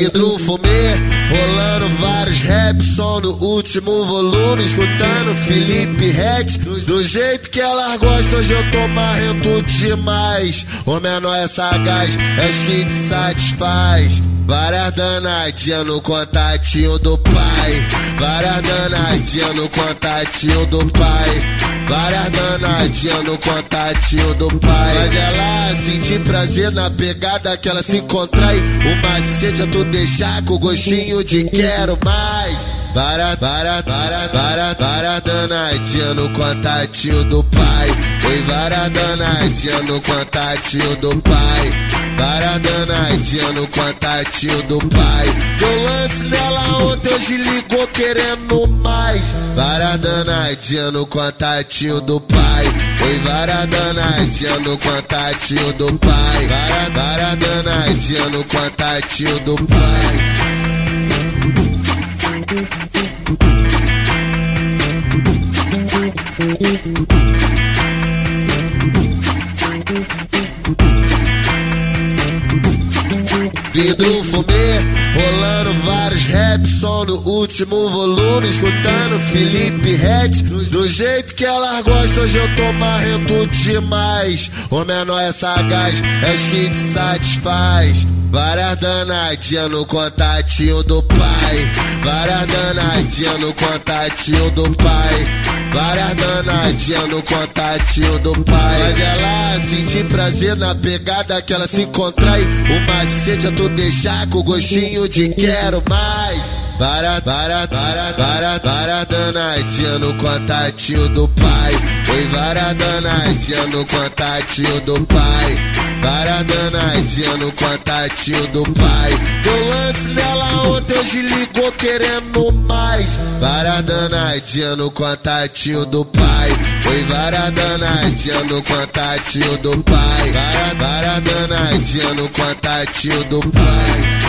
Vidro fumê, rolando vários raps, som no último volume, escutando Felipe Ret. Do jeito que elas gostam, hoje eu tô marrento demais. O menor é sagaz, é os que te satisfaz. Várias danadinhas no contatinho do pai. Várias danadinhas no contatinho do pai. Várias danadinhas no contatinho do pai. Faz ela sentir prazer na pegada que ela se encontrar. O macete é tu deixar com gostinho de quero mais. Para, para, para, para, para danadinha no contatinho do pai. Oi, para danadinha no contatinho do pai. Para danadinha no contatinho do pai. Deu lance nela ontem, hoje ligou querendo mais. Para danadinha no contatinho do pai. Oi, para danadinha no contatinho do pai. Para, para danadinha no contatinho do pai. Vidro fumê, rolando vários raps, som no último volume, escutando Felipe Ret. Do jeito que elas gostam, hoje eu tô marrento demais. O menor é sagaz, é os que te satisfaz. Várias danadinhas no contatinho do pai. Várias danadinhas no contatinho do pai. Várias danadinhas no contatinho do pai. Faz ela sentir prazer na pegada que ela se contrai. O macete é tu deixar com gostinho de quero mais. Para, para, para, para danadinha no contatinho do pai. Oi, para danadinha no contatinho do pai. Para danadinha no contatinho do pai. Deu lance nela ontem, hoje ligou querendo mais. Para danadinha no contatinho do pai. Oi, para danadinha no contatinho do pai. Para, para danadinha no contatinho do pai.